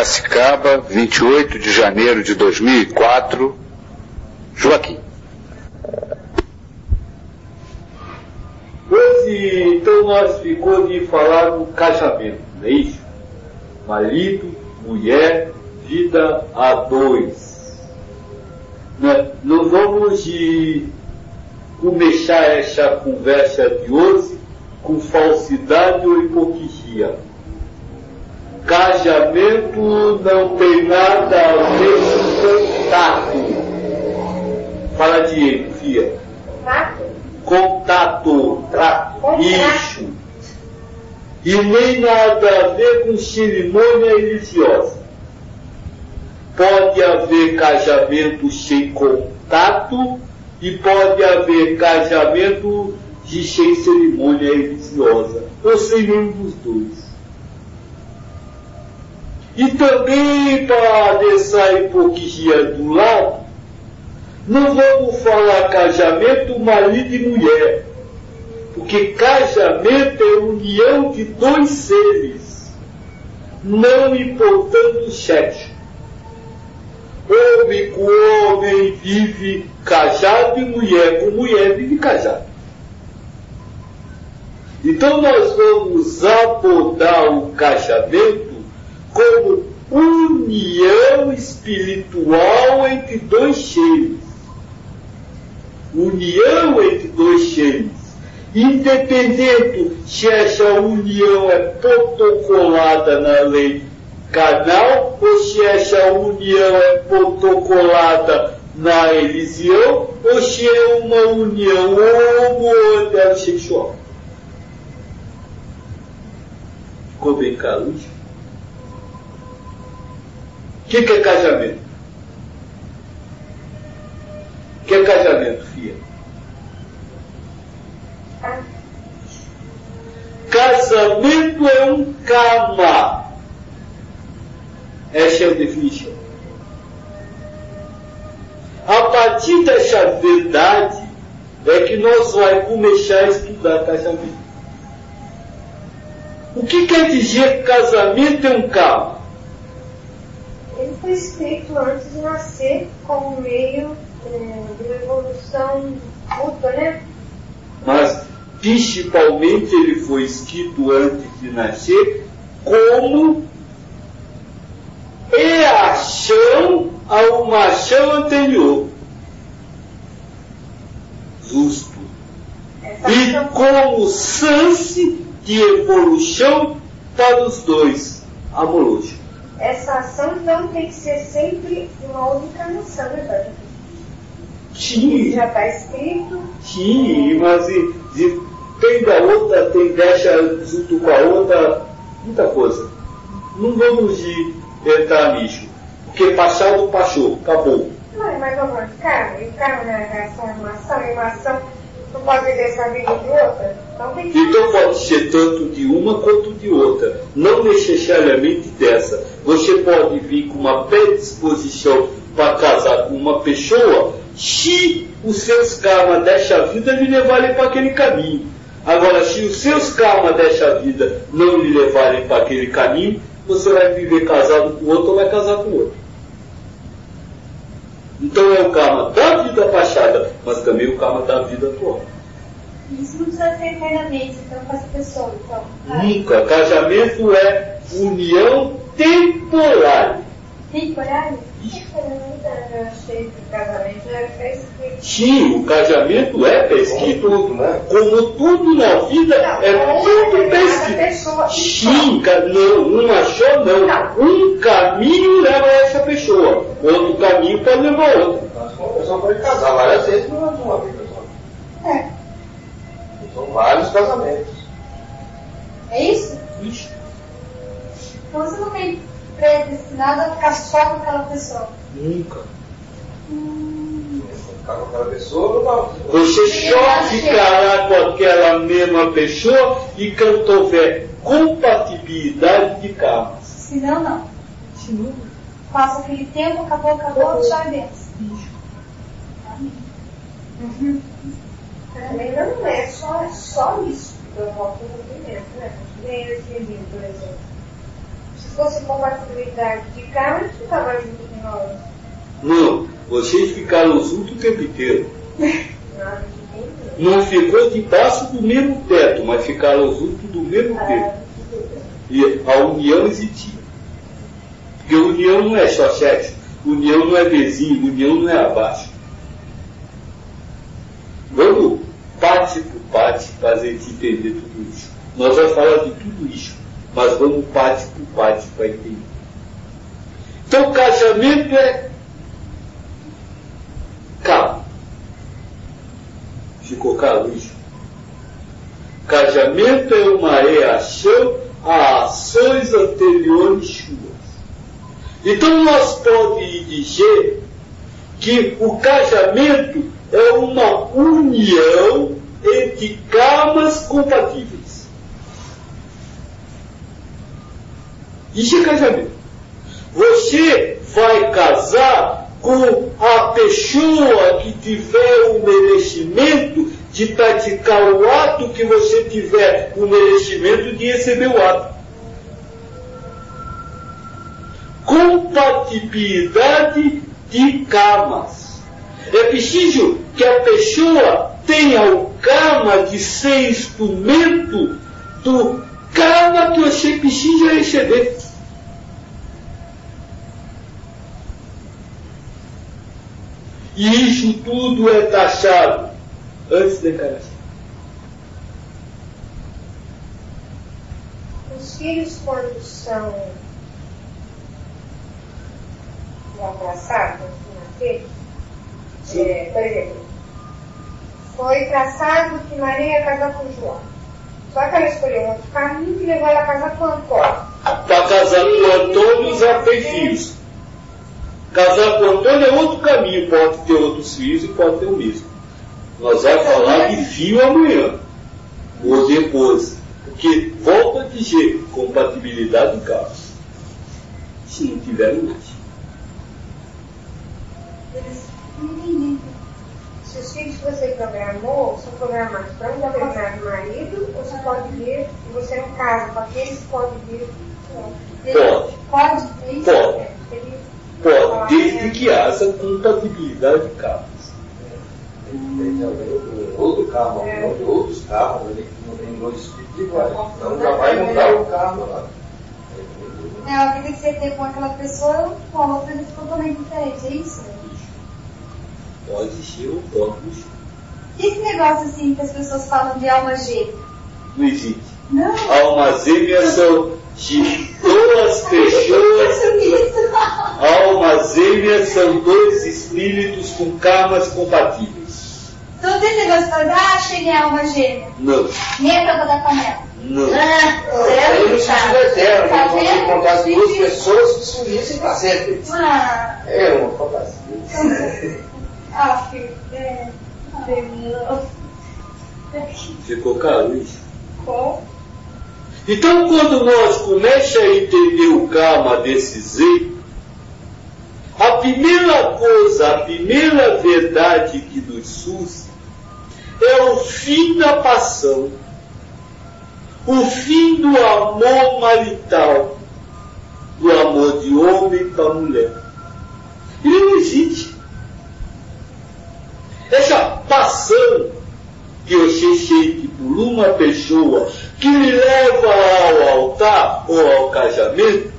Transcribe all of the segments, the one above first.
Piracicaba, 28 de janeiro de 2004. Joaquim. Hoje, então, nós ficou de falar do casamento, não é isso? Marido, mulher, vida a dois. Né? Nós vamos de começar essa conversa de hoje com falsidade ou hipocrisia. Casamento não tem nada a ver com contato. Fala Diego, Fia. Contato. Contato. Isso. E nem nada a ver com cerimônia religiosa. Pode haver casamento sem contato e pode haver casamento de sem cerimônia religiosa, ou sem nenhum dos dois. E também para deixar hipocrisia do lado, não vamos falar casamento marido e mulher, porque casamento é união de dois seres, não importando o sexo. Homem com homem vive casado e mulher com mulher vive casado. Então nós vamos abordar o casamento como união espiritual entre dois seres. União entre dois seres. Independente se essa união é protocolada na lei canal ou se essa união é protocolada na religião ou se é uma união homossexual. Ficou bem claro isso? O que, que é casamento? O que é casamento, filha? Casamento é um karma. Essa é a definição. A partir dessa verdade é que nós vamos começar a estudar casamento. O que quer dizer casamento é um karma? Ele foi escrito antes de nascer como meio é, de uma evolução mútua, né? Mas, principalmente, ele foi escrito antes de nascer como reação a uma ação anterior. Justo. E como chance de evolução para os dois amorosos essa ação então tem que ser sempre uma outra encarnação, né, Padre? Sim. Já está escrito. Sim, mas e, e tem da outra, tem deixa junto com a outra, muita coisa. Não vamos de entrar nisso. Porque passado passou, acabou. Não, mas vamos, karma, e karma na relação a uma ação, uma ação não pode vida de outra? Então, tem que... então pode ser tanto de uma quanto de outra, não necessariamente dessa. Você pode vir com uma predisposição para casar com uma pessoa se os seus karmas dessa vida lhe levarem para aquele caminho. Agora, se os seus karmas dessa vida não lhe levarem para aquele caminho, você vai viver casado com outro ou vai casar com outro. Então é o karma da vida passada, mas também o karma da vida atual. Isso não precisa ser eternamente, então, com essa pessoa, então. Nunca. Casamento é união temporária. Temporária? Isso. Eu achei que o casamento era prescrito. Sim, o casamento é prescrito, como tudo, né? como tudo na vida Não, é uma tudo pessoa prescrito. Sim, não, uma só não. Não. Um caminho leva a essa pessoa, outro caminho pode levar a outra. Uma pessoa pode casar várias vezes, não é de uma vez só. É. São vários casamentos. É isso? Isso. Então você não tem predestinado a ficar só com aquela pessoa. Nunca. Com aquela pessoa, não. Você só ficará com aquela mesma pessoa e quando houver compatibilidade de karmas. Se não, não. Passa aquele tempo, acabou, acabou, tchau e benção. Uhum. Ainda não é só, só isso. Eu volto no primeiro, né? Nem esse livro, por exemplo. Se fosse compatibilidade de karma, eles ficavam juntos de nós. Não, vocês ficaram juntos o tempo inteiro. De. Não ficou debaixo do mesmo teto, mas ficaram juntos do mesmo tempo. E a união existia. Porque união não é só sexo, união não é vizinho, união não é abaixo. Vamos parte por parte gente entender tudo isso. Nós vamos falar de tudo isso, mas vamos parte por parte para entender. Então, casamento é. Calma. Ficou claro isso? Casamento é uma reação a ações anteriores suas. Então nós podemos dizer que o casamento é uma união entre karmas compatíveis. Isso é casamento. Você vai casar com a pessoa que tiver o merecimento de praticar o ato que você tiver o merecimento de receber o ato. Compatibilidade de karmas. É preciso que a pessoa tenha o karma de ser instrumento do karma que você precisa receber. E isso tudo é taxado antes da encarnação. Os filhos, quando são traçados, nascer, é, por exemplo, foi traçado que Maria ia casar com João. Só que ela escolheu outro caminho que levou ela a casar com Antônio. Para casar com Antônio já tem filhos. Casar com Antônio é outro caminho, pode ter outros filhos e pode ter o mesmo. Nós vamos falar de fio amanhã, ou depois. Porque, volta a dizer, compatibilidade de carros. Se não tiver, não. Se os filhos que você programou são programados para um determinado marido, ou você pode vir e você não casa com aqueles que pode vir. Pode. Pode? É isso? Pode. É, ele- Pode, desde que haja compatibilidade de carros. Tem outro carro, não de outros carros ali que não tem dois tipos iguais. Então já vai mudar o carro lá. É, a vida que você teve com aquela pessoa, com a outra ele ficou totalmente diferente, é isso? Pode ser ou pode não ser. E esse negócio assim que as pessoas falam de alma gêmea? Não existe. Não. Almas gêmeas são de duas pessoas. Almas gêmeas são dois espíritos com karmas compatíveis. Então tem esse negócio de falar, ah, cheguei a alma gêmea. Não, Nem a tampa da panela. não. Ah, eterno, Tá não pode vendo? encontrar as duas pessoas que se unissem para sempre. Ah, É uma fantasia. ah, filho. É. Ah, Ficou claro isso? Com. Então, quando nós começamos a entender o karma desse jeito, a primeira coisa, a primeira verdade que nos surge é o fim da paixão, o fim do amor marital, do amor de homem para mulher. Ele não existe. Essa paixão que você sente por uma pessoa que leva ao altar ou ao casamento,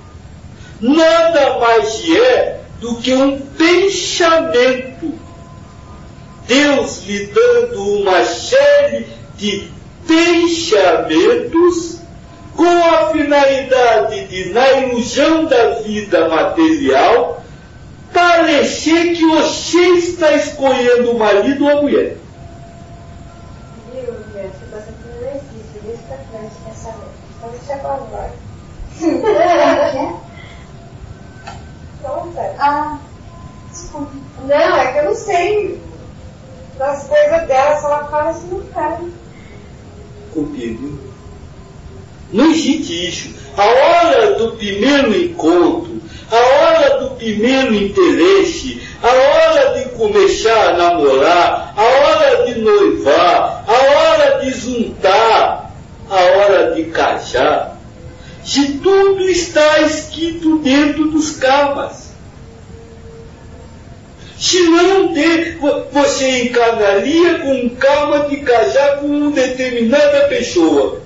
nada mais é do que um pensamento. Deus lhe dando uma série de pensamentos com a finalidade de, na ilusão da vida material, parecer que você está escolhendo o marido ou a mulher. Coisa que não existe, deixa pra frente pensamento. Então deixa pra agora. Pronta. Ah, desculpa. Não, é que eu não sei das coisas dela, se ela fala assim, não fala. Compreendeu? Não existe isso. A hora do primeiro encontro, a hora do primeiro interesse, a hora de começar a namorar, a hora de noivar, de juntar, a hora de casar, se tudo está escrito dentro dos karmas. Se não ter, você encarnaria com karma de casar com uma determinada pessoa.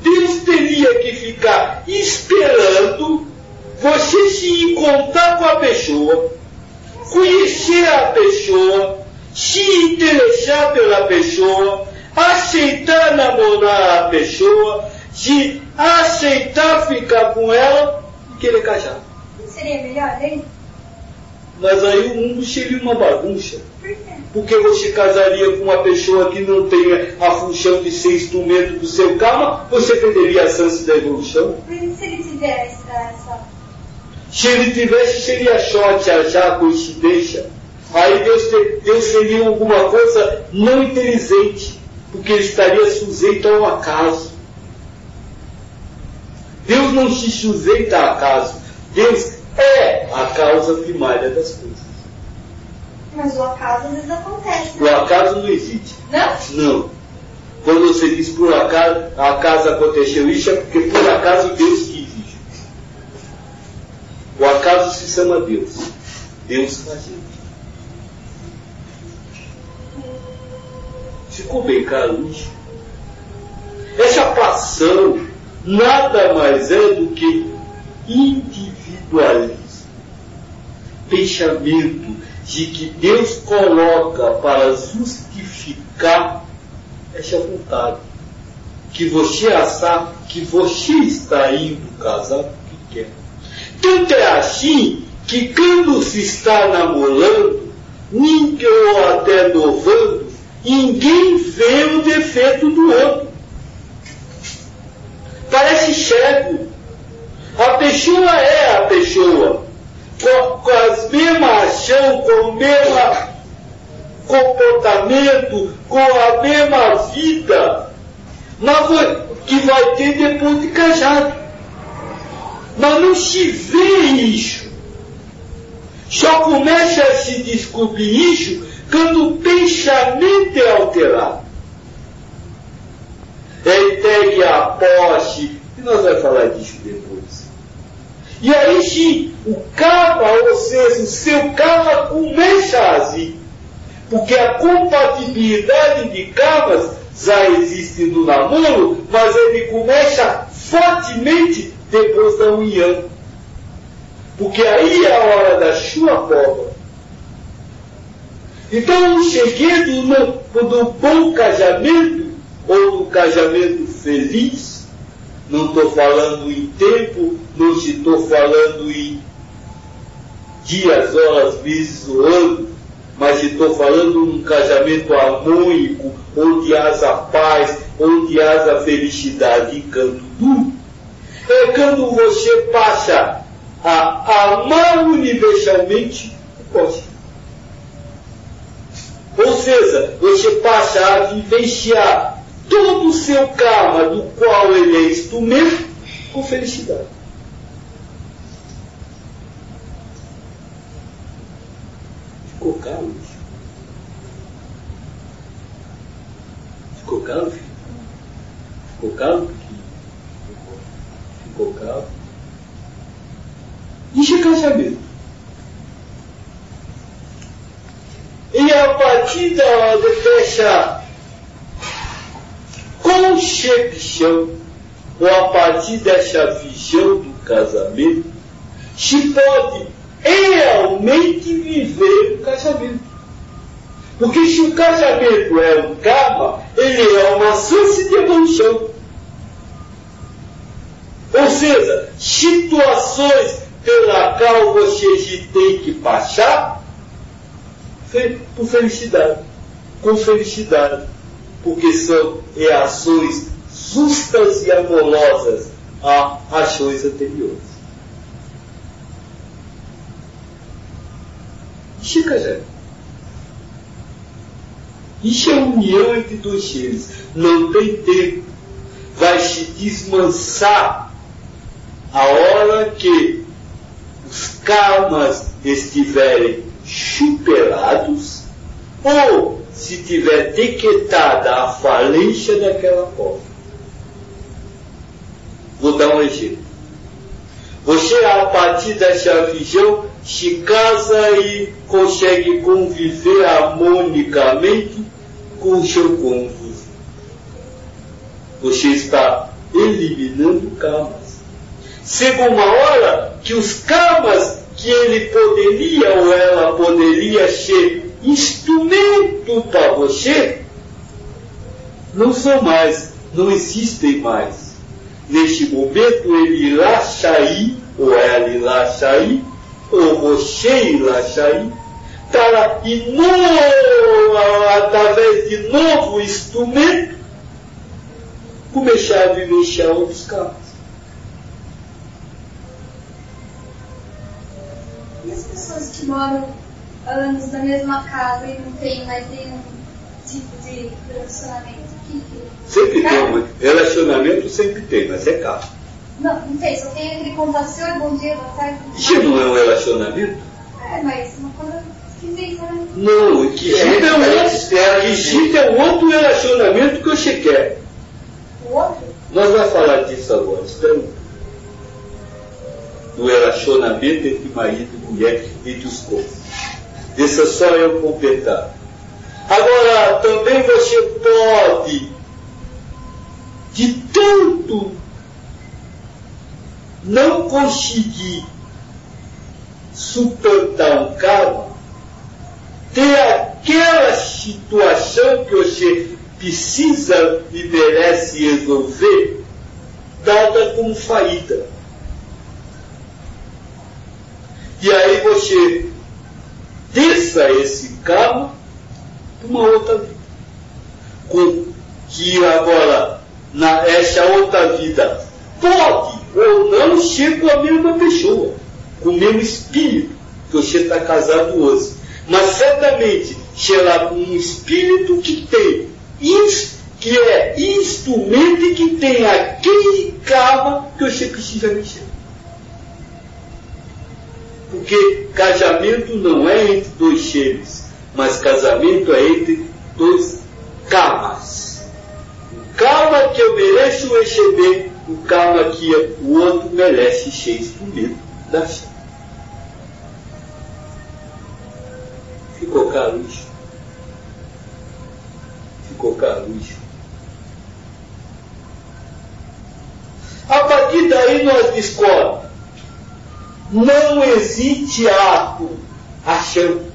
Deus teria que ficar esperando você se encontrar com a pessoa, conhecer a pessoa, se interessar pela pessoa, aceitar namorar a pessoa, se aceitar ficar com ela e querer casar. Seria melhor, hein? Mas aí o mundo seria uma bagunça. Por quê? Porque você casaria com uma pessoa que não tenha a função de ser instrumento do seu karma, você perderia a chance da evolução. Mas se ele tivesse essa. Se ele tivesse, seria sorte, achar coincidência. Aí Deus, te- Deus seria alguma coisa não inteligente, porque ele estaria sujeito ao acaso. Deus não se sujeita a acaso. Deus é a causa primária das coisas. Mas o acaso às vezes acontece. O Né? acaso não existe. Não? Não. Quando você diz por acaso, acaso aconteceu isso, é porque por acaso Deus quis isso. O acaso se chama Deus. Deus faz isso. Claro isso? Essa passão nada mais é do que individualismo. Pensamento de que Deus coloca para justificar essa vontade. Que você achar que você está indo casar porque quer. Tanto é assim que quando se está namorando, ninguém ou até novando, ninguém vê o defeito do outro. Parece cego. A pessoa é a pessoa. Com, com as mesmas ações, com o mesmo comportamento, com a mesma vida, mas vai- que vai ter depois de casado. Mas não se vê isso. Só começa a se descobrir isso quando o pensamento é alterado. É entregue à posse, e nós vamos falar disso depois. E aí sim, o karma, ou seja, o seu karma começa a agir. Porque a compatibilidade de karmas já existe no namoro, mas ele começa fortemente depois da união. Porque aí é a hora da sua forma. Então o segredo do bom casamento, ou do casamento feliz, não estou falando em tempo, não estou falando em dias, horas, meses ou anos, mas estou falando num casamento harmônico, onde haja paz, onde haja felicidade e canto duro. É quando você passa a amar universalmente o próximo. Ou seja, você passa a vivenciar todo o seu karma, do qual ele é instrumento, com felicidade. Ficou isso? Ficou claro, filho? Ficou claro? Piquinho? Ficou claro? Isso é casamento. E a partir da, dessa concepção, ou a partir dessa visão do casamento, se pode realmente viver o casamento. Porque se o casamento é um karma, ele é uma chance de evolução. Ou seja, situações pela qual você tem que passar por felicidade, com felicidade, porque são reações justas e amorosas a ações anteriores. Isso é. Isso é união entre dois seres. Não tem tempo. Vai se desmansar a hora que os karmas estiverem superados ou se tiver decretada a falência daquela forma. Vou dar um exemplo. Você, a partir dessa visão, se casa e consegue conviver harmonicamente com o seu cônjuge. Você está eliminando karmas. Chega uma hora que os karmas que ele poderia ou ela poderia ser instrumento para você, não são mais, não existem mais. Neste momento ele irá sair, ou ela irá sair, ou você irá sair, para através de novo instrumento começar a vivenciar outros campos. Pessoas que moram anos na mesma casa e não tem mais nenhum tipo de relacionamento? Que, que... Sempre tem um relacionamento, sempre tem, mas é caro. Não, não tem, só tem aquele contação, bom dia, boa tarde. Isso não é um relacionamento? É, mas uma coisa esquisita, né? Não, o que é, é, um outro, é um outro relacionamento que você quer. O outro? Nós vamos falar disso agora, espera um Do relacionamento entre marido e mulher, entre os corpos. Deixa só eu completar. Agora, também você pode, de tanto não conseguir suplantar um karma, ter aquela situação que você precisa e merece resolver, dada como faída. E aí você desça esse karma para uma outra vida. Com que agora, na essa outra vida, pode ou não ser com a mesma pessoa, com o mesmo espírito que você está casado hoje. Mas certamente será com um espírito que tem, que é instrumento que tem aquele karma que você precisa mexer. Porque casamento não é entre dois seres, mas casamento é entre dois karmas. O karma que eu mereço receber, o karma que o outro merece ser instrumento da chama. Ficou caro isso? Ficou caro isso? A partir daí nós descobrimos não existe ato achando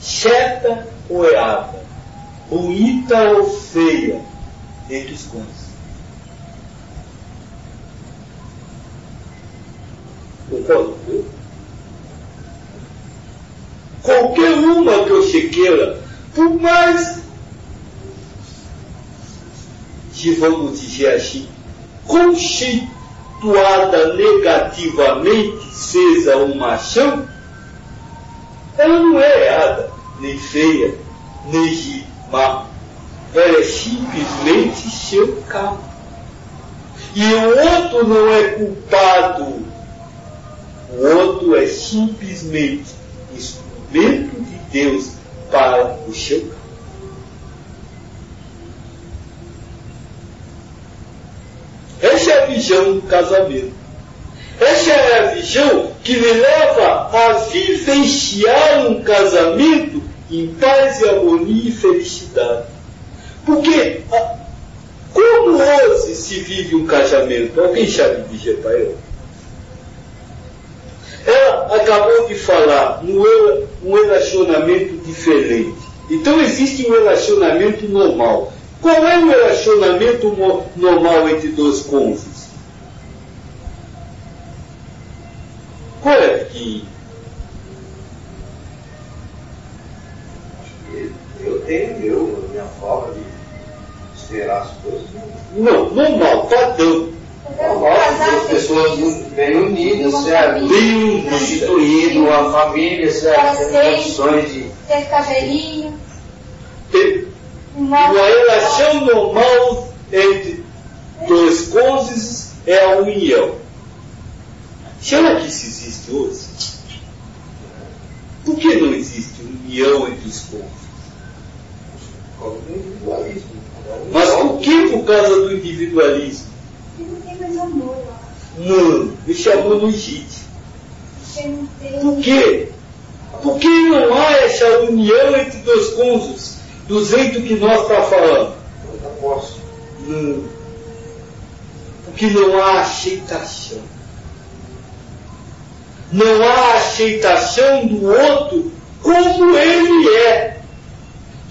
certa ou errada, bonita ou feia entre os cônjuges. Concordo com Qualquer uma que você queira, por mais que vamos dizer assim, conceituada negativamente seja uma ação, ela não é errada, nem feia, nem má. Ela é simplesmente seu carro. E o outro não é culpado. O outro é simplesmente instrumento de Deus para o seu carro. Essa é a visão do casamento. Essa é a visão que me leva a vivenciar um casamento em paz e harmonia e felicidade. Porque como hoje se vive um casamento? Alguém sabe dizer para eu? Ela acabou de falar um relacionamento diferente. Então existe um relacionamento normal. Qual é o relacionamento normal entre dois cônjuges? Qual é que. Eu tenho eu, a minha forma de esperar as coisas. Não, normal, padrão. Normal, as pessoas bem unidas, certo? Bem constituído, uma família, certo? Tem condições de. Ter cabelinho. Uma relação normal entre dois cônjuges é a união. Será que isso existe hoje? Por que não existe união entre os povos? individualismo. Mas por que por causa do individualismo? não tem mais amor Não, ele chamou no Egito. Por quê? Porque não há essa união entre dois cônjuges, do jeito que nós estamos tá falando. Não. Porque não há aceitação. Não há aceitação do outro como ele é,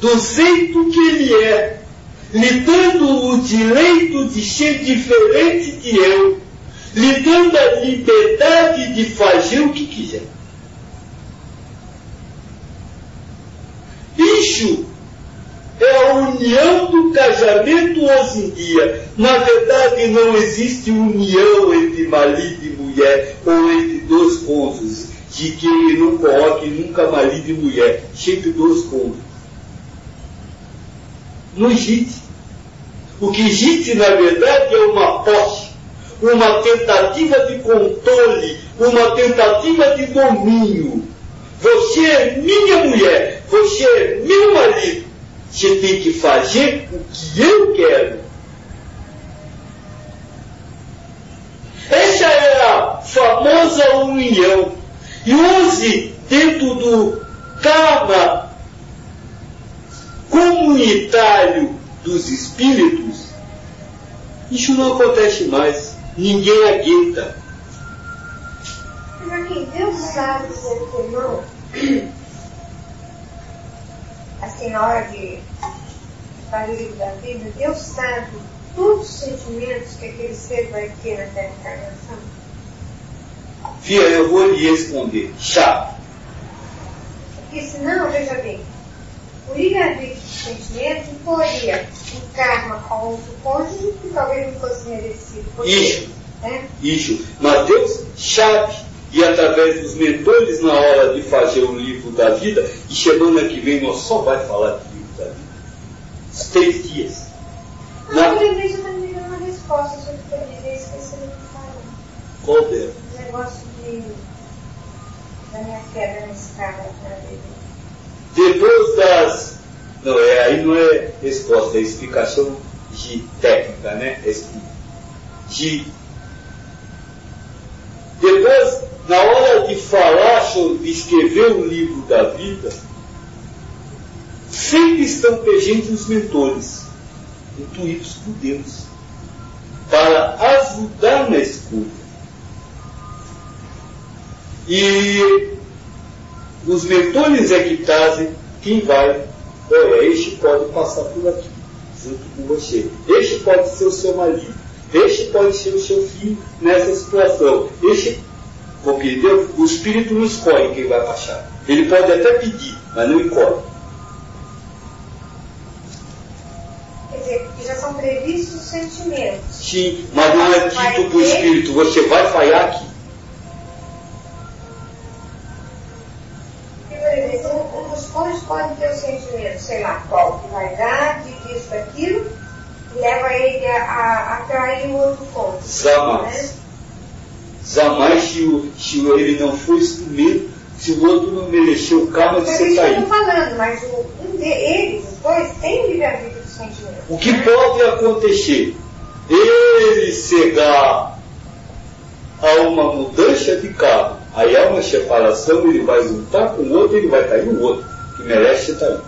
do jeito que ele é, lhe dando o direito de ser diferente de eu, lhe dando a liberdade de fazer o que quiser. Isso união do casamento hoje em dia. Na verdade, não existe união entre marido e mulher ou entre dois cônjuges, de que ele não coloque nunca marido e mulher, sempre dois cônjuges. Não existe. O que existe, na verdade, é uma posse, uma tentativa de controle, uma tentativa de domínio. Você é minha mulher, você é meu marido. Você tem que fazer o que eu quero. Essa é a famosa união. E hoje, dentro do karma comunitário dos espíritos, isso não acontece mais. Ninguém aguenta. Mas Deus sabe ser irmão assim, na hora de fazer o livro da vida, Deus sabe todos os sentimentos que aquele ser vai ter nessa encarnação? Fia, eu vou lhe responder. Chá. Porque senão, veja bem, o livre-arbítrio de sentimento poria um karma com outro cônjuge que talvez não fosse merecido. Isso. Né? Isso. Mas Deus sabe e através dos mentores na hora de fazer o livro da vida, e semana que vem nós só vai falar de livro da vida. Três dias. Na... Eu lembrei de uma resposta sobre o que eu disse, esqueci de falar. Qual delas? O negócio de, da minha queda na escada na vida. Depois das. Não, é, aí não é resposta, é explicação de técnica, né? De. Depois na hora de falar sobre escrever o livro da vida, sempre estão presentes os mentores, intuídos por Deus, para ajudar na escolha. E os mentores é que trazem quem vai, olha, este pode passar por aqui, junto com você. Este pode ser o seu marido. Este pode ser o seu filho nessa situação. Este Compreendeu? O espírito não escolhe quem vai baixar. Ele pode até pedir, mas não escolhe. Quer dizer, porque já são previstos os sentimentos. Sim, mas não é dito para o espírito, você vai falhar aqui. por exemplo, um dos pontos pode ter o sentimento, sei lá, qual que vai dar, de disso, daquilo, e leva ele a, a, a trair o outro ponto. Jamais. Né? Jamais se, ele não for instrumento, se o outro não mereceu o karma de ser caído. Eu estou falando, mas o, um de, eles, os dois, tem livre-arbítrio do sentimento. O que pode acontecer? Ele chegar a uma mudança de carro, aí há uma separação, ele vai lutar com o outro, ele vai cair no outro, que merece ser caído.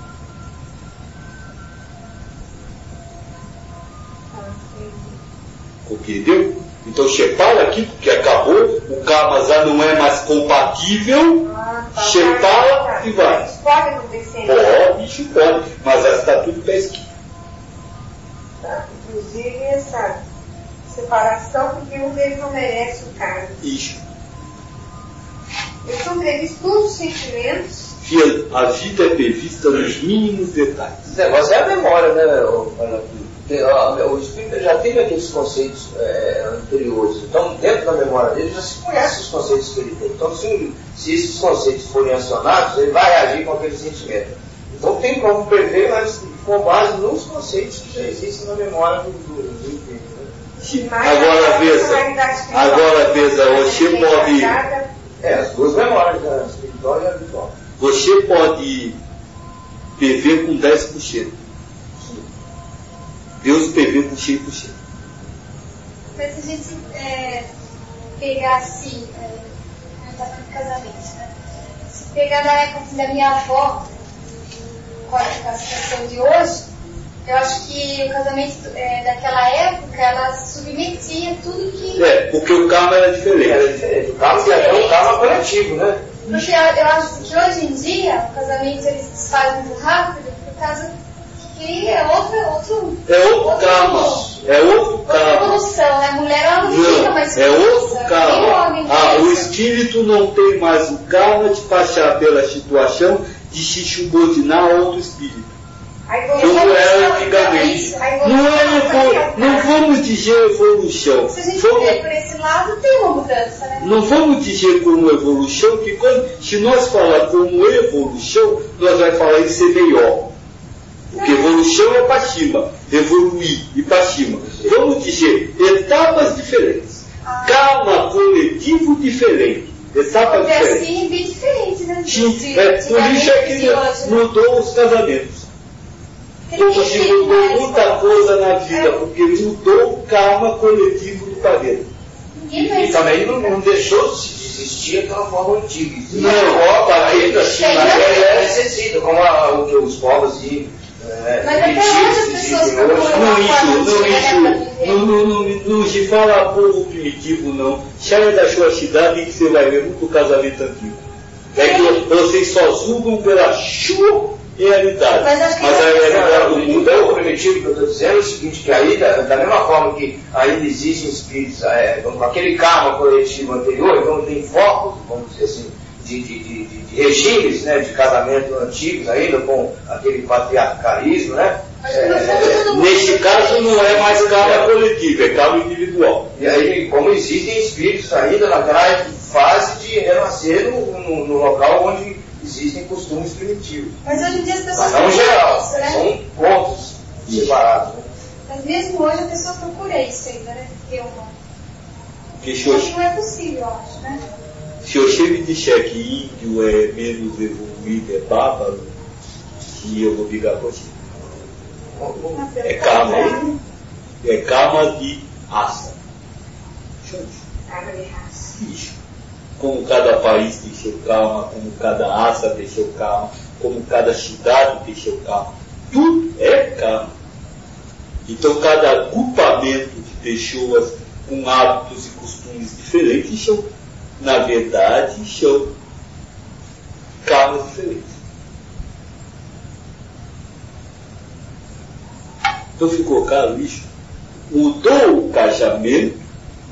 Entendeu? Então separa aqui, porque acabou, o karma já não é mais compatível, ah, tá, tá, e vai. Isso pode acontecer? Pode, isso pode, mas já está tudo pesquisa. Tá, inclusive essa separação, porque um deles não merece o karma. Isso. Eles são previstos todos os sentimentos. Filha, a vida é prevista nos mínimos detalhes. Esse negócio é a memória, né, Ana o espírito já teve aqueles conceitos é, anteriores. Então, dentro da memória dele, já se conhece os conceitos que ele tem. Então, se, se esses conceitos forem acionados, ele vai agir com aquele sentimento. Então, tem como prever, mas com base nos conceitos que já existem na memória do, do, do espírito. Né? Agora, veja, agora, veja, você pode. É, as duas memórias, a espiritual e a habitual. Você pode prever com 10%. Deus prevê com 100%. Mas a gente, é, pegar assim, é, não tá falando de casamento, né? Se pegar da época assim, da minha avó, com a situação de hoje, eu acho que o casamento é, daquela época, ela submetia tudo que. É, porque o karma era diferente. Era diferente. O karma é um karma coletivo, né? Porque eu, eu acho que hoje em dia o casamento ele se desfaz muito rápido por causa que é outro. outro É outro karma. É outro Outra karma. evolução, né? Mulher ela não, fica Não, mais é outro karma. Ah, o espírito não tem mais o karma de passar pela situação de se subordinar a outro espírito. Como era não, antigamente. Não, é não vamos dizer evolução. Se a gente Vamos- por esse lado, tem uma mudança, né? Não vamos dizer como evolução, que quando, se nós falar como evolução, nós vamos falar em ser melhor. Porque evolução é para cima, evoluir e para cima. Vamos dizer etapas diferentes. Ah. Karma coletivo diferente. Etapa Porque diferente. assim é bem diferente, né? Sim, De- é, por isso é que hoje, né? mudou os casamentos. Porque fica mudou muita coisa na vida, É. porque mudou o karma coletivo do planeta. E também não, não deixou de se existir aquela forma antiga. Não. Opa, ainda assim, Tem, mas né? é, necessita, como a- o que os povos e é, Mas até hoje as pessoas Não, isso, não, não, não, se fala povo primitivo, não. Saia da sua cidade que você vai ver muito casamento antigo. É que vocês só julgam pela sua realidade. Mas acho que Mas a realidade do O mundo é outra. primitivo que eu estou dizendo é o seguinte, que aí, da, da mesma forma que ainda existem espíritos, é, com aquele karma coletivo anterior, então tem focos, vamos dizer assim, de, de, de, de- regimes né, de casamento antigos ainda, com aquele patriarcalismo, né? Mundo Neste caso não é mais karma coletivo, é karma individual. E aí, como existem espíritos ainda naquela fase de renascer no, no- no local onde existem costumes primitivos. Mas hoje em dia as pessoas Mas não geral, isso, né? são pontos separados. Né? Mas mesmo hoje a pessoa procura isso ainda, né? Ter uma. Hoje não é possível, eu acho, né? Se eu chego e disser que índio é menos evoluído, é bárbaro, e eu vou brigar com você. É karma aí. É karma de raça. Isso. Água de raça. Isso. Como cada país tem seu karma, como cada raça tem seu karma, como cada cidade tem seu karma. Tudo é karma. Então cada agrupamento de pessoas com hábitos e costumes diferentes são, na verdade, são karmas diferentes. Então ficou claro isso? Mudou o casamento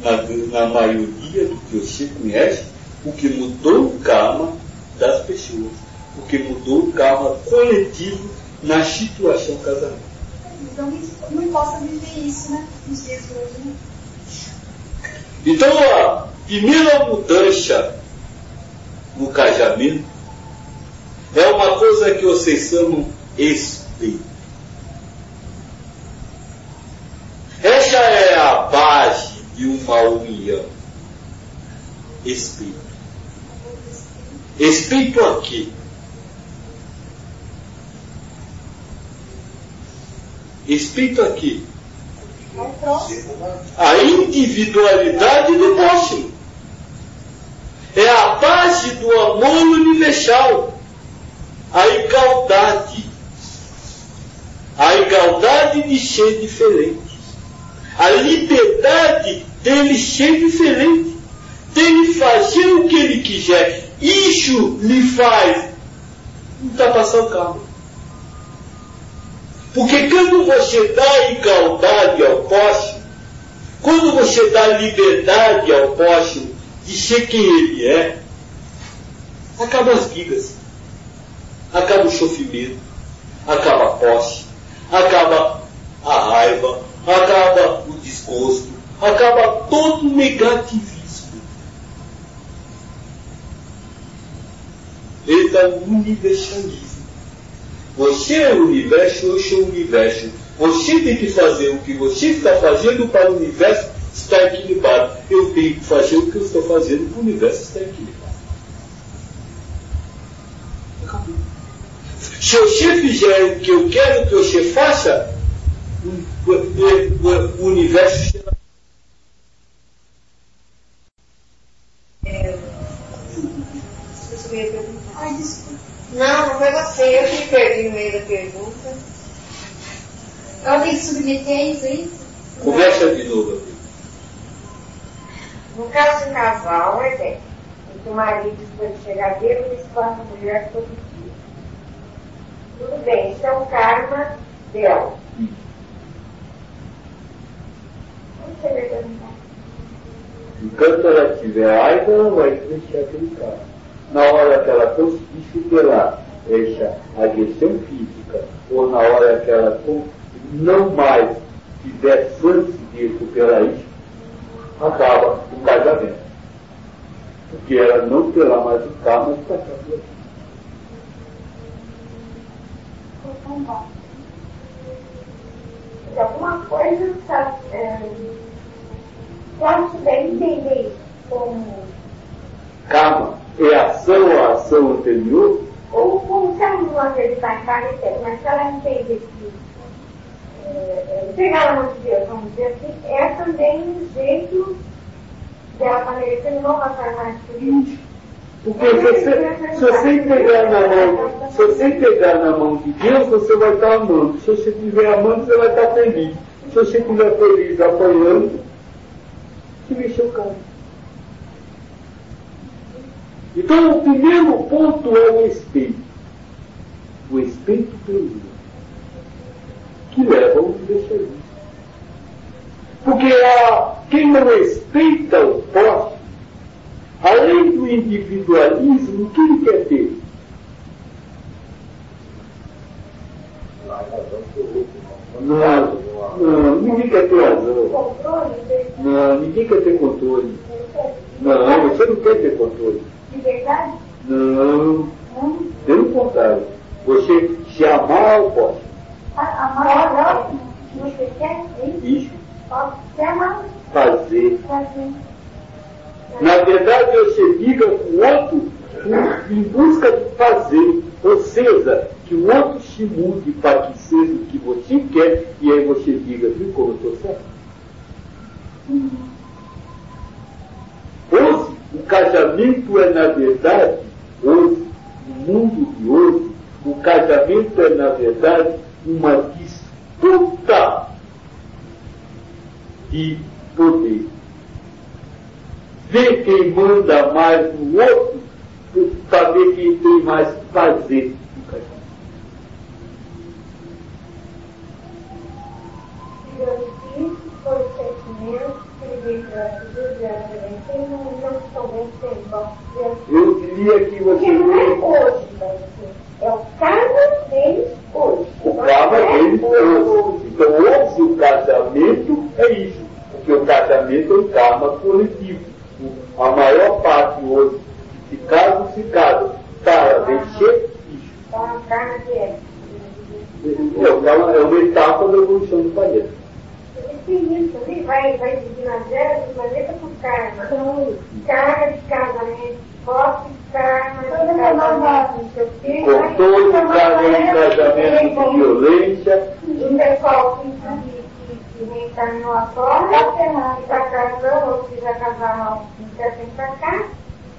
na, na maioria do que você conhece, o que mudou o karma das pessoas, o que mudou o karma coletivo na situação casamento. Então não, possa viver isso, né? Nos dias de hoje, né? Então primeira mudança no casamento é uma coisa que vocês chamam respeito. Essa é a base de uma união. Respeito. Respeito a quê? Respeito a quê? Ao próximo. A individualidade do próximo. É a base do amor universal. A igualdade. A igualdade de ser diferente. A liberdade dele ser diferente. Dele fazer o que ele quiser. Isso lhe faz ultrapassar o carro. Porque quando você dá igualdade ao próximo, quando você dá liberdade ao próximo de ser quem ele é, acaba as brigas, acaba o sofrimento, acaba a posse, acaba a raiva, acaba o desgosto, acaba todo o negativismo. Ele dá um universalismo. Você é o universo, eu sou o universo. Você tem que fazer o que você está fazendo para o universo estar equilibrado. Eu tenho que fazer o que eu estou fazendo o universo estar equilibrado. Acabou. Se você fizer o que eu quero que você faça, o, o- o- o universo será. Perguntar. Ai, desculpa. Não, não foi você. Eu que perdi no meio da pergunta. Que submeter isso, é isso? Conversa de novo. No caso de casal, é bem. Em que o marido foi chegar bêbado e espanca a mulher todo dia. Tudo bem, isso é um karma dela. Onde você? Enquanto ela tiver raiva, ela vai deixar aquele cara. Na hora que ela conseguir superar essa agressão física, ou na hora que ela não mais tiver chance de recuperar isso, acaba o casamento. Porque ela não terá mais o karma de passar por aqui. Então, bom. De alguma coisa, sabe? Pode puder entender como, Karma é ação ou ação anterior? ou como se não acreditar em karma, entende, mas se ela entende que é, é, pegar na mão de Deus, vamos dizer assim, é também um jeito dela maneira que não passar mais por isso. Porque se você, se você entregar na mão, se você entregar na mão de Deus, você vai estar amando. Se você estiver amando, você vai estar feliz. Se você estiver feliz apoiando, se mexeu o cara. Então o primeiro ponto é o respeito. O respeito pelo outro. Que leva ao universalismo. Porque a, quem não respeita o próximo, além do individualismo, o que ele quer ter? Não, não, ninguém quer ter razão. Não, ninguém quer ter controle. Não, você não quer ter controle. de verdade, Não, pelo contrário. Você se amar ao próximo. Amar o próximo, você quer isso, Isso, fazer. fazer. Na verdade, você liga com o outro em busca de fazer. Ou seja, que o outro se mude para que seja o que você quer, e aí você diga, viu como eu estou certo? Hoje, o casamento é, na verdade, hoje, no mundo de hoje, o casamento é, na verdade, uma disputa de poder. Ver quem manda mais no outro, para ver quem tem mais que fazer no casamento. Digamos que isso foi o sentimento que ele veio para Jesus e ela também não, não estão vencendo, vamos dizer assim. Eu diria que você Porque não é hoje, é o karma deles hoje. o karma é deles hoje. Então hoje o casamento é isso, porque o casamento é um karma coletivo. O- A maior parte hoje que se casam, se casam para vencer isso. Então, é karma que é. É uma, é uma etapa da evolução do planeta. Tem isso, ali vai, vai de maneira, de maneira com karma. Karma de casamento, posse de karma de casamento, não sei o quê. Com todo o casamento de violência, O pessoal que, que, que, que reencarnou agora, que está casando, ou que já casaram, não quer vir para cá,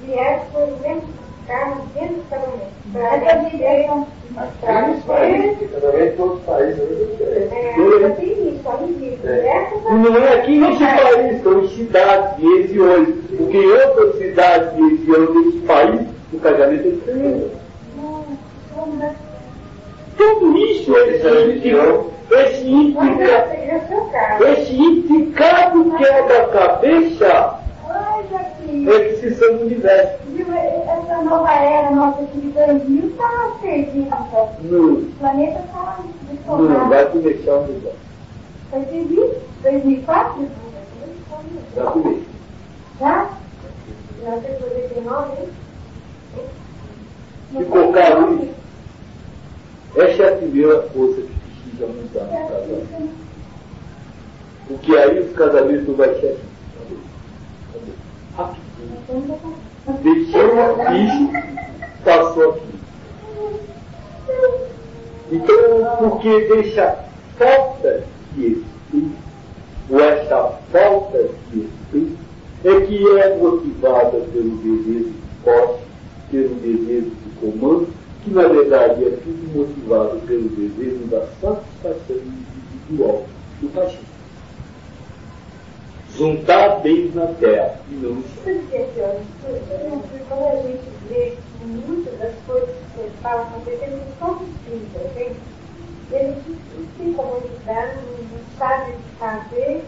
vieram por dentro do karma, dentro do casamento. Para viver casamento em todos os países é diferente. É. Essa E não é aqui nesse país, são em cidades e regiões. Porque em outras cidades e regiões desse país, o casamento é diferente. Tudo isso, esse esse é o seu caso. esse indicado quebra-cabeça Ai, Jaquim. é que se chama o universo. Viu, essa nova era nossa aqui de 2000 está perdida. então. Não, O planeta está não, deformado. vai começar o universo. Foi perdido? 2004? Já começou. Já? Já de novo, hein? Ficou caro? Essa é a primeira coisa que precisa mudar no casamento. Porque aí os casamentos vai assim. Deixou isso, passou aqui. Então, porque deixa falta de respeito, ou essa falta de respeito, é que é motivada pelo desejo forte, pelo desejo de comando, que na verdade é tudo motivado pelo desejo da satisfação individual do fascismo. Juntar bens na terra e não no chão. Quando a gente vê muitas das coisas que você fala acontecendo, são distintas, gente. Eles não têm como ajudar, não que fazer.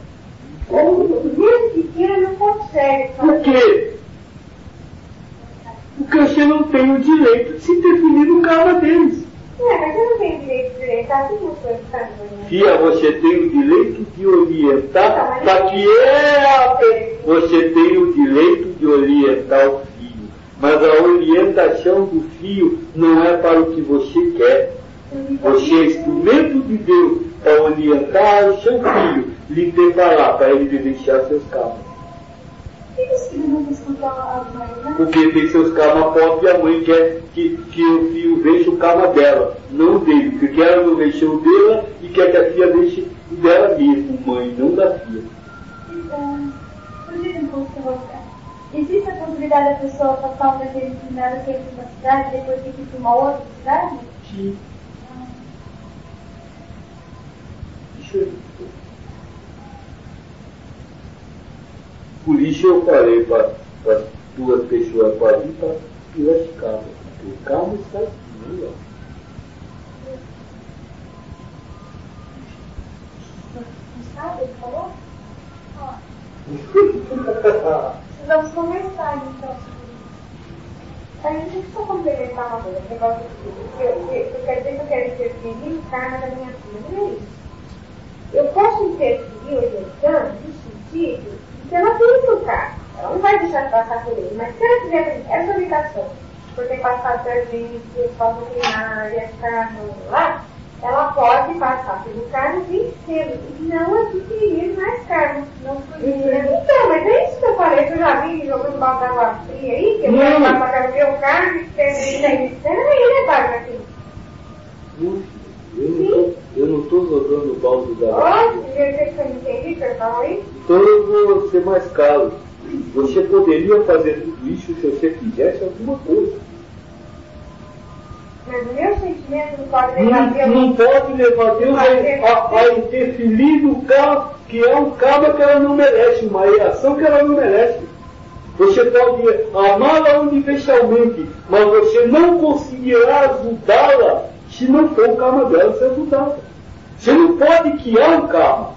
Ou mesmo que queira, não consegue. Por quê? Porque você não tem o direito de se interferir no karma deles. É, mas eu não tenho direito de orientar as coisas Fia, você tem o direito de orientar para que ela. Você tem o direito de orientar o filho. Mas a orientação do filho não é para o que você quer. Você é instrumento de Deus para orientar o seu filho, lhe preparar para ele deixar seus carros. Porque tem seus karma próprios e a mãe quer que, que o filho veja o karma dela, não dele. Porque ela não deixou o dela e quer que a filha deixe o dela mesmo, mãe, não da filha. Então, existe a possibilidade da pessoa passar uma determinada tempo numa cidade e depois ir para uma outra cidade? Sim. Deixa eu Por isso eu falei para as duas pessoas para vir para Piracicaba, porque o carro está aqui, ó. falou? Vamos conversar então. A gente só complementar uma coisa, negócio eu, eu, eu quero dizer que eu quero interferir no karma da minha filha, não é isso. Eu posso interferir orientando no sentido se ela tem tocar, ela não vai deixar de passar por ele, mas se ela tiver essa orientação, por ter passado serviço, escola primária, carro lá, ela pode passar pelo carro vencê-lo e não adquirir mais carro. Não podia. Então, mas é isso que eu falei, que eu já vi jogando balde água fria aí, que eu vou passar pelo meu carro e tem aí, né, Bárbara? Eu não estou jogando balde da água. Então eu vou ser mais caro. Você poderia fazer tudo isso se você fizesse alguma coisa. Mas o meu sentimento não pode levar Deus. Não pode levar Deus a, a, interferir no carro, que é um karma que ela não merece, uma reação que ela não merece. Você pode amá-la universalmente, mas você não conseguirá ajudá-la se não for o karma dela ser ajudada. Você não pode criar um karma.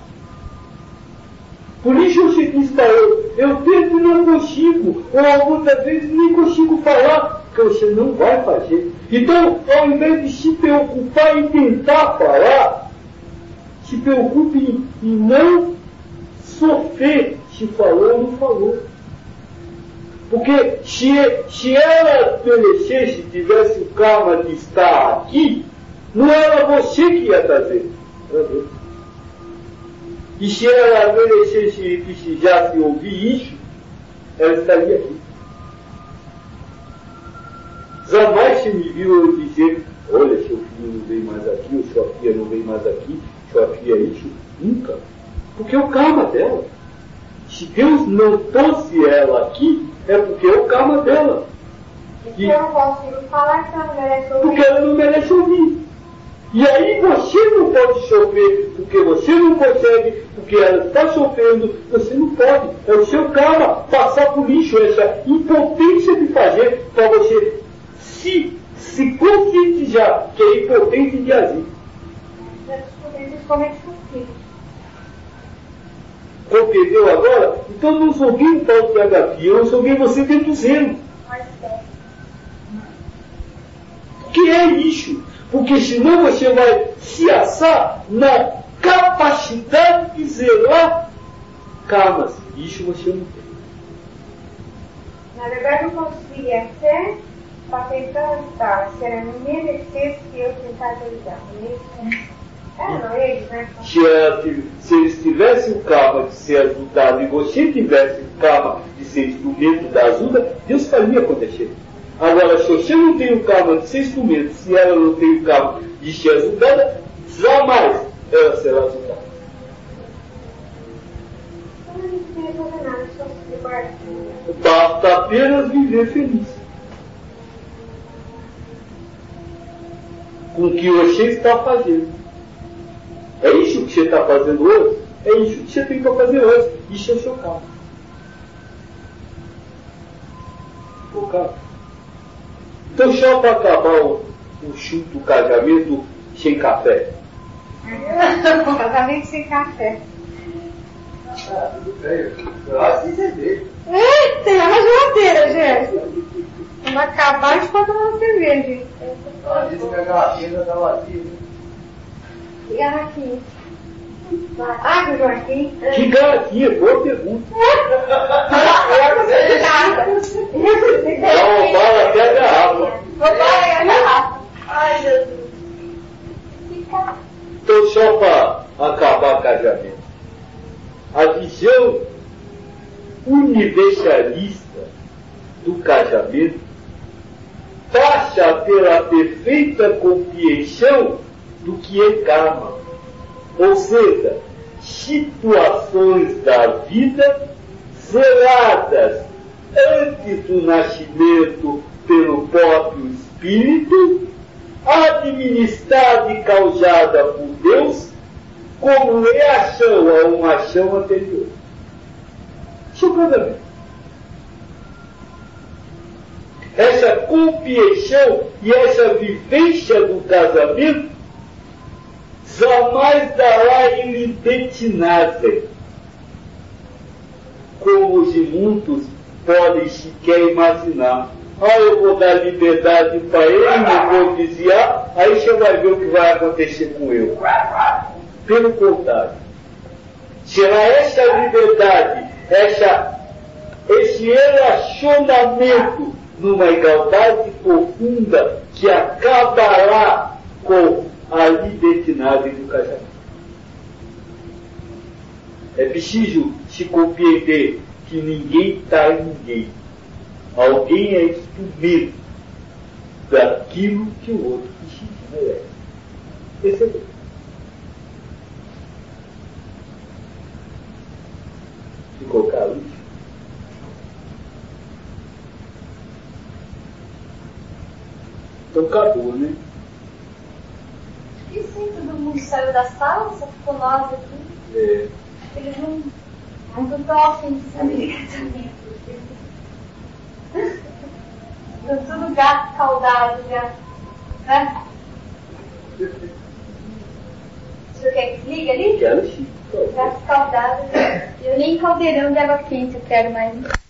Por isso você diz para eu, eu tento e não consigo, ou muitas vezes nem consigo falar, porque você não vai fazer. Então, ao invés de se preocupar em tentar falar, se preocupe em não sofrer se falou ou não falou. Porque se, se ela perecesse, tivesse o karma de estar aqui, não era você que ia trazer. E se ela merecesse e precisasse ouvir isso, ela estaria aqui. Jamais se me viu eu dizer, olha, seu filho não vem mais aqui, ou sua filha não vem mais aqui, sua filha é isso. Nunca. Porque é o karma dela. Se Deus não trouxe ela aqui, é porque é o karma dela. E, e eu não consigo falar que ela não merece ouvir. Porque ela não merece ouvir. E aí você não pode sofrer porque você não consegue, porque ela está sofrendo, você não pode. É o seu karma passar por lixo, essa impotência de fazer para você se, se conscientizar que é impotente de agir. Compreendeu agora? Então não joguei um tal de PHP, eu joguei você dentro do zero. Que é lixo porque senão você vai se assar na capacidade de zelar karmas. Isso você não tem. Na verdade, eu conseguiria ser para tentar ajudar. Se ela não merecesse que eu tentasse ajudar. Né? Se, eles tivessem o karma de ser ajudado e você tivesse o karma de ser instrumento da ajuda, Deus faria acontecer. Agora, se você não tem o karma de ser instrumento, se ela não tem o karma de ser ajudada, jamais ela será ajudada. Basta apenas viver feliz. Com o que você está fazendo. É isso que você está fazendo hoje? É isso que você tem que fazer hoje. Isso é o seu carro. O carro. Então, só para acabar o, o chuto do casamento sem café. Casamento sem café. Ah, tudo bem. Eu acho que entender. É, tem lá na geladeira, gente. Quando acabar, a gente pode tomar uma cerveja. Ela disse que a garrafinha está vazia. né? Garrafinha. Ah, que Joaquim. Que garantia, boa pergunta. Dá uma bala até a garrafa. Ai, Jesus. Então, só para acabar o casamento, a visão universalista do casamento passa pela perfeita compreensão do que é karma, ou seja, situações da vida zeladas antes do nascimento pelo próprio espírito administrada e causada por Deus como reação a uma ação anterior. É casamento. Essa compreensão e essa vivência do casamento jamais dará em libertinagem, como os muitos podem sequer imaginar. Ah, eu vou dar liberdade para ele, não vou desviar, aí você vai ver o que vai acontecer com eu. Pelo contrário, será essa liberdade, essa, esse relacionamento numa igualdade profunda que acabará com a libertinagem do casamento. É preciso se compreender que ninguém está em ninguém. Alguém é instrumento daquilo que o outro se merece. Esse é Ficou claro? Então acabou, né? E sim, todo mundo saiu da sala, só ficou nós aqui. É, Eles não, não estão afim de saber casamento. Estão tudo gato caudado já. Né? Você quer que liga ali? quero sim. Gato caudado. Eu nem caldeirão de água quente eu quero mais.